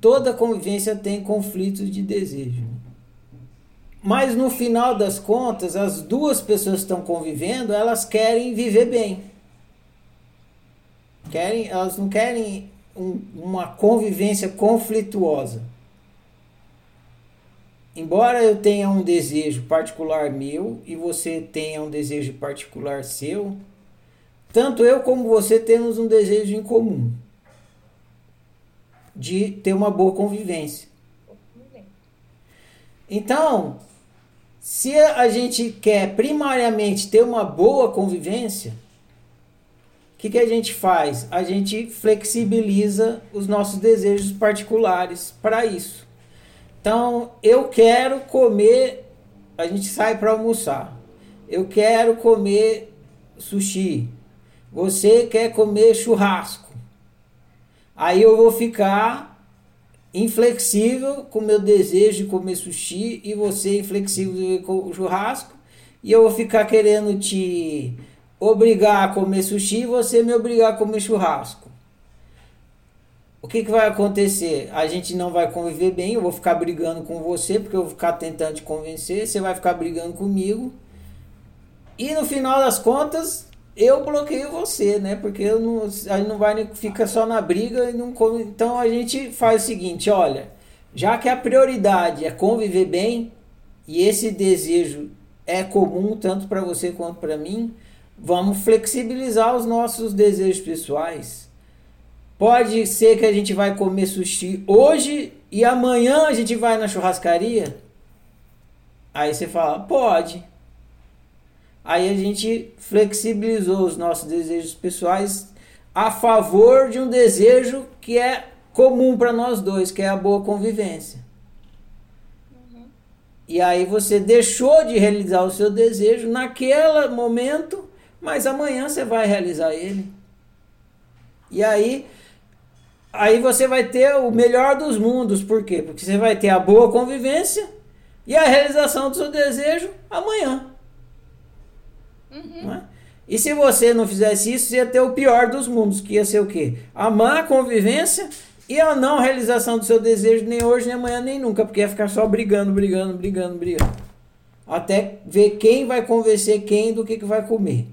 Toda convivência tem conflitos de desejo. Mas no final das contas, as duas pessoas que estão convivendo, elas querem viver bem. Querem, elas não querem um, uma convivência conflituosa. Embora eu tenha um desejo particular meu e você tenha um desejo particular seu, tanto eu como você temos um desejo em comum de ter uma boa convivência. Então, se a gente quer primariamente ter uma boa convivência, o que, que a gente faz? A gente flexibiliza os nossos desejos particulares para isso. Então, eu quero comer, a gente sai para almoçar. Eu quero comer sushi. Você quer comer churrasco. Aí eu vou ficar inflexível com meu desejo de comer sushi e você inflexível com o churrasco. E eu vou ficar querendo te obrigar a comer sushi e você me obrigar a comer churrasco. O que, que vai acontecer? A gente não vai conviver bem, eu vou ficar brigando com você, porque eu vou ficar tentando te convencer, você vai ficar brigando comigo. E no final das contas, eu bloqueio você, né? Porque eu não, a gente não vai fica só na briga e não come. Então a gente faz o seguinte, olha, já que a prioridade é conviver bem e esse desejo é comum tanto para você quanto para mim, vamos flexibilizar os nossos desejos pessoais. Pode ser que a gente vai comer sushi hoje e amanhã a gente vai na churrascaria? Aí você fala, pode. Aí a gente flexibilizou os nossos desejos pessoais a favor de um desejo que é comum para nós dois, que é a boa convivência. Uhum. E aí você deixou de realizar o seu desejo naquele momento, mas amanhã você vai realizar ele. E aí aí você vai ter o melhor dos mundos, por quê? Porque você vai ter a boa convivência e a realização do seu desejo amanhã. Uhum. É? E se você não fizesse isso, ia ter o pior dos mundos, que ia ser o quê? A má convivência e a não realização do seu desejo, nem hoje, nem amanhã, nem nunca, porque ia ficar só brigando, brigando, brigando, brigando. Até ver quem vai convencer quem do que, que vai comer.